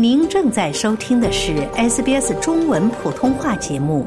您正在收听的是 SBS 中文普通话节目。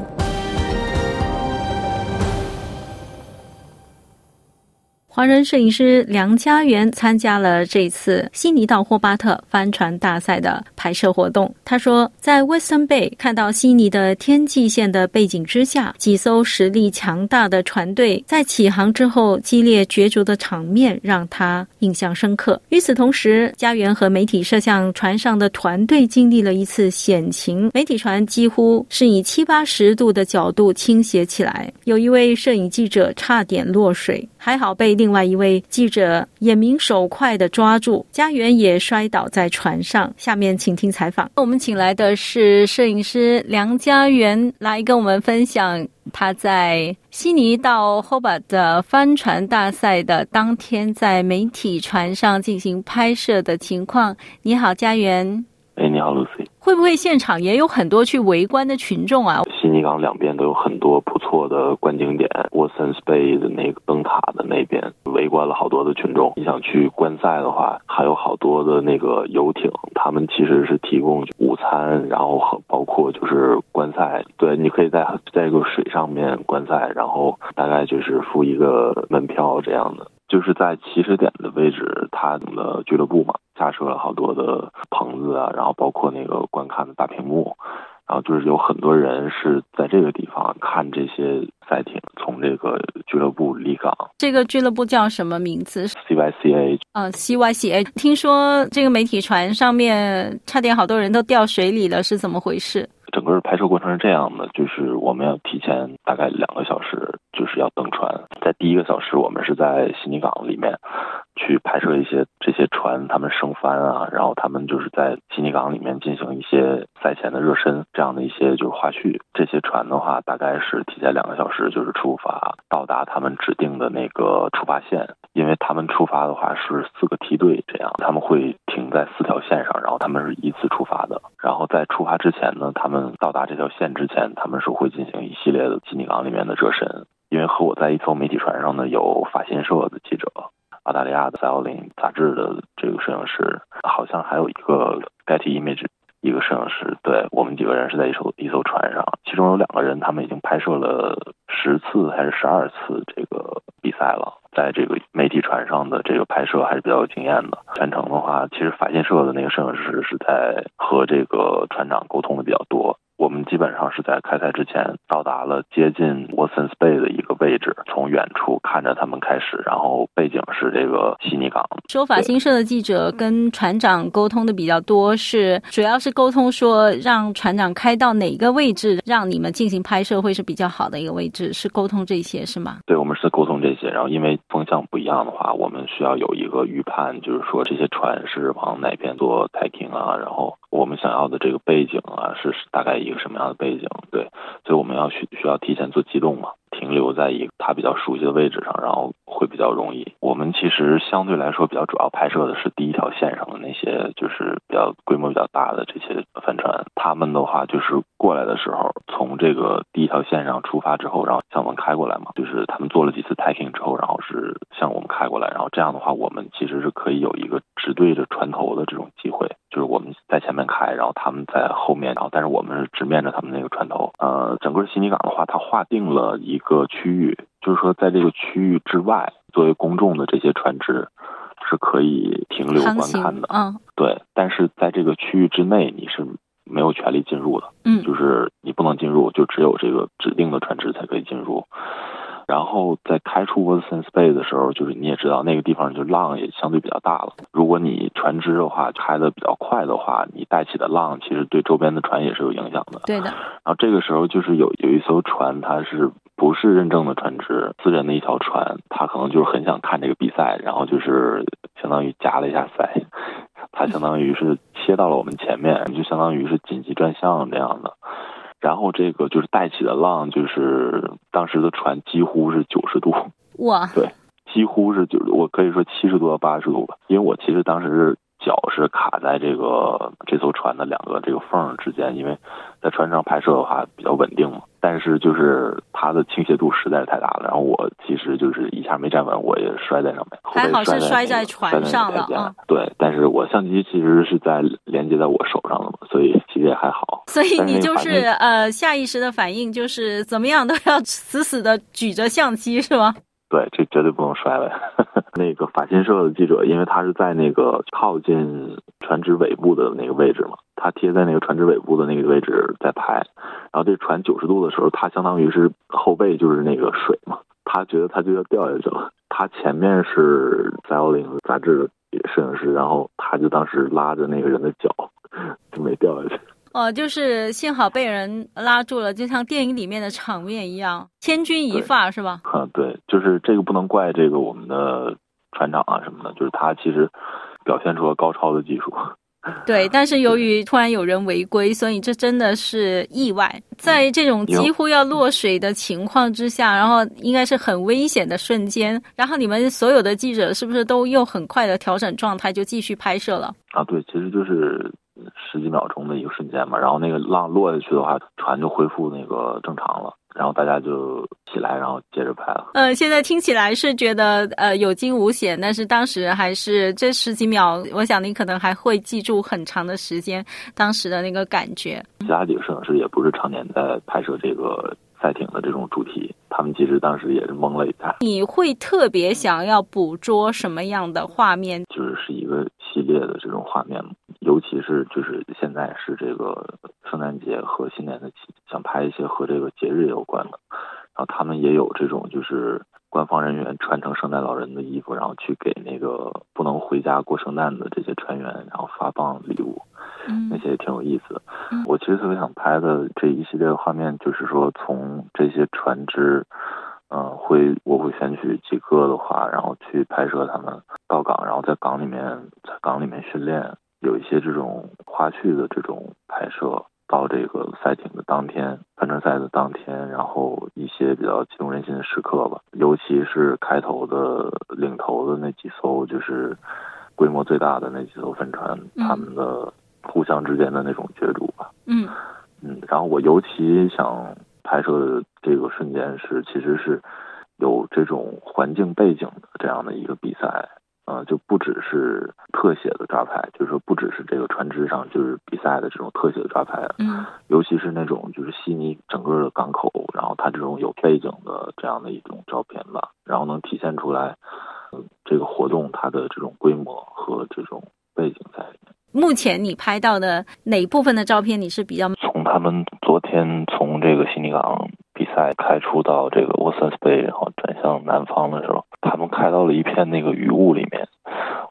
华人摄影师梁家元参加了这次悉尼到霍巴特帆船大赛的拍摄活动。他说，在 Western Bay 看到悉尼的天际线的背景之下，几艘实力强大的船队在起航之后激烈角逐的场面让他印象深刻。与此同时，家园和媒体摄像船上的团队经历了一次险情，媒体船几乎是以七八十度的角度倾斜起来，有一位摄影记者差点落水，还好被。另外一位记者眼明手快的抓住家园，也摔倒在船上。下面请听采访。我们请来的是摄影师梁家园，来跟我们分享他在悉尼到 Hobart 的帆船大赛的当天，在媒体船上进行拍摄的情况。你好，家园。哎，你好，Lucy。会不会现场也有很多去围观的群众啊？悉港两边都有很多不错的观景点，Watsons Bay 的那个灯塔的那边围观了好多的群众。你想去观赛的话，还有好多的那个游艇，他们其实是提供午餐，然后包括就是观赛。对，你可以在在一个水上面观赛，然后大概就是付一个门票这样的。就是在起始点的位置，他的俱乐部嘛，架设了好多的棚子啊，然后包括那个观看的大屏幕，然后就是有很多人是在这个地方看这些赛艇从这个俱乐部离港。这个俱乐部叫什么名字？CYCA。啊，CYCA。听说这个媒体船上面差点好多人都掉水里了，是怎么回事？整个拍摄过程是这样的，就是我们要提前大概两个小时，就是要登船。在第一个小时，我们是在悉尼港里面去拍摄一些这些船他们升帆啊，然后他们就是在悉尼港里面进行一些赛前的热身，这样的一些就是花絮。这些船的话，大概是提前两个小时就是出发，到达他们指定的那个出发线。因为他们出发的话是四个梯队，这样他们会停在四条线上，然后他们是依次出发的。然后在出发之前呢，他们到达这条线之前，他们是会进行一系列的悉尼港里面的热身。因为和我在一艘媒体船上呢，有法新社的记者、澳大利亚的《Sailing》杂志的这个摄影师，好像还有一个 Getty Image 一个摄影师。对我们几个人是在一艘一艘船上，其中有两个人他们已经拍摄了十次还是十二次这个比赛了。在这个媒体船上的这个拍摄还是比较有经验的。全程的话，其实法新社的那个摄影师是在和这个船长沟通的比较多。我们基本上是在开赛之前到达了接近 Watsons Bay 的一个位置，从远处看着他们开始，然后背景是这个悉尼港。说法新社的记者跟船长沟通的比较多，是主要是沟通说让船长开到哪个位置，让你们进行拍摄会是比较好的一个位置，是沟通这些是吗？对，我们是沟通这些。然后因为风向不一样的话，我们需要有一个预判，就是说这些船是往哪边做 tacking 啊，然后。我们想要的这个背景啊，是大概一个什么样的背景？对，所以我们要需需要提前做机动嘛，停留在一个他比较熟悉的位置上，然后会比较容易。我们其实相对来说比较主要拍摄的是第一条线上的那些，就是比较规模比较大的这些帆船。他们的话就是过来的时候，从这个第一条线上出发之后，然后向我们开过来嘛，就是他们做了几次 tacking 之后，然后是向我们开过来，然后这样的话，我们其实是可以有一个直对着船头的这种机会。就是我们在前面开，然后他们在后面，然后但是我们是直面着他们那个船头。呃，整个悉尼港的话，它划定了一个区域，就是说在这个区域之外，作为公众的这些船只是可以停留观看的。嗯，对。但是在这个区域之内，你是没有权利进入的。嗯，就是你不能进入，就只有这个指定的船只才可以进入。然后在开出 Watsons Bay 的时候，就是你也知道那个地方就浪也相对比较大了。如果你船只的话开的比较快的话，你带起的浪其实对周边的船也是有影响的。对的。然后这个时候就是有有一艘船，它是不是认证的船只，私人的一条船，它可能就是很想看这个比赛，然后就是相当于加了一下塞，它相当于是切到了我们前面，就相当于是紧急转向这样的。然后这个就是带起的浪，就是当时的船几乎是九十度，哇，对，几乎是就我可以说七十度到八十度吧，因为我其实当时是脚是卡在这个这艘船的两个这个缝之间，因为在船上拍摄的话比较稳定嘛。但是就是它的倾斜度实在是太大了，然后我其实就是一下没站稳，我也摔在上面。还好是摔在船上了啊。对，但是我相机其实是在连接在我手上的嘛，所以其实也还好。所以你就是呃下意识的反应就是怎么样都要 死死的举着相机是吗？对，这绝对不能摔了。那个法新社的记者，因为他是在那个靠近船只尾部的那个位置嘛，他贴在那个船只尾部的那个位置在拍。然后这船九十度的时候，他相当于是后背就是那个水嘛，他觉得他就要掉下去了。他前面是《Sailing》杂志的摄影师，然后他就当时拉着那个人的脚，就没掉下去。哦，就是幸好被人拉住了，就像电影里面的场面一样，千钧一发是吧？啊，对，就是这个不能怪这个我们的船长啊什么的，就是他其实表现出了高超的技术。对，但是由于突然有人违规，所以这真的是意外。在这种几乎要落水的情况之下，然后应该是很危险的瞬间，然后你们所有的记者是不是都又很快的调整状态，就继续拍摄了？啊，对，其实就是。十几秒钟的一个瞬间嘛，然后那个浪落下去的话，船就恢复那个正常了，然后大家就起来，然后接着拍了。呃，现在听起来是觉得呃有惊无险，但是当时还是这十几秒，我想你可能还会记住很长的时间当时的那个感觉。其他几个摄影师也不是常年在拍摄这个赛艇的这种主题，他们其实当时也是懵了一下。你会特别想要捕捉什么样的画面？就是是一个系列的这种画面尤其是就是现在是这个圣诞节和新年的期，想拍一些和这个节日有关的，然后他们也有这种就是官方人员穿成圣诞老人的衣服，然后去给那个不能回家过圣诞的这些船员，然后发放礼物，那些也挺有意思的。我其实特别想拍的这一系列的画面，就是说从这些船只，嗯，会我会选取几个的话，然后去拍摄他们到港，然后在港里面在港里面训练。有一些这种花絮的这种拍摄，到这个赛艇的当天，帆船赛的当天，然后一些比较激动人心的时刻吧，尤其是开头的领头的那几艘，就是规模最大的那几艘帆船，他们的互相之间的那种角逐吧。嗯嗯，然后我尤其想拍摄的这个瞬间是，其实是有这种环境背景的这样的一个比赛。呃，就不只是特写的抓拍，就是说不只是这个船只上就是比赛的这种特写的抓拍，嗯，尤其是那种就是悉尼整个的港口，然后它这种有背景的这样的一种照片吧，然后能体现出来，嗯，这个活动它的这种规模和这种背景在里面。目前你拍到的哪部分的照片你是比较？从他们昨天从这个悉尼港比赛开出到这个沃森斯贝，然后转向南方的时候。他们开到了一片那个雨雾里面，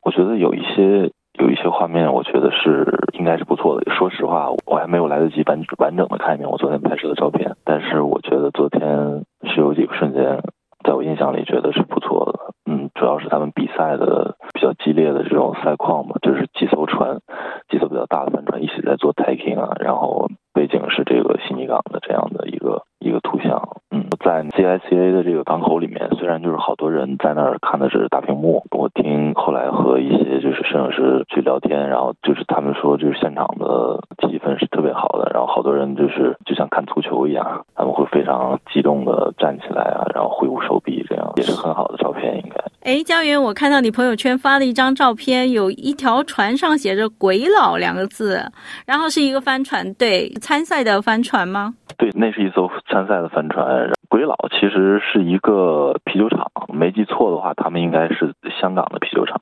我觉得有一些有一些画面，我觉得是应该是不错的。说实话，我还没有来得及完完整的看一遍我昨天拍摄的照片，但是我觉得昨天是有几个瞬间，在我印象里觉得是不错的。嗯，主要是他们比赛的比较激烈的这种赛况嘛，就是几艘船，几艘比较大的帆船一起在做 taking 啊，然后背景是这个悉尼港的这样。在 CICA 的这个港口里面，虽然就是好多人在那儿看的是大屏幕，我听后来和一些就是摄影师去聊天，然后就是他们说，就是现场的气氛是特别好的，然后好多人就是就像看足球一样，他们会非常激动的站起来啊，然后挥舞手臂，这样也是很好的照片，应该。哎，家园，我看到你朋友圈发了一张照片，有一条船上写着“鬼佬”两个字，然后是一个帆船对参赛的帆船吗？对，那是一艘参赛的帆船。鬼佬其实是一个啤酒厂，没记错的话，他们应该是香港的啤酒厂。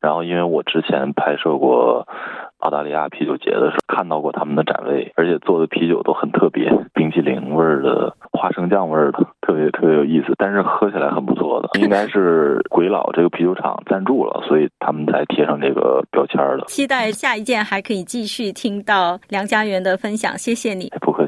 然后，因为我之前拍摄过澳大利亚啤酒节的时候，看到过他们的展位，而且做的啤酒都很特别，冰淇淋味儿的、花生酱味儿的，特别特别有意思。但是喝起来很不错的，应该是鬼佬这个啤酒厂赞助了，所以他们才贴上这个标签的。期待下一件还可以继续听到梁家园的分享，谢谢你。不客气。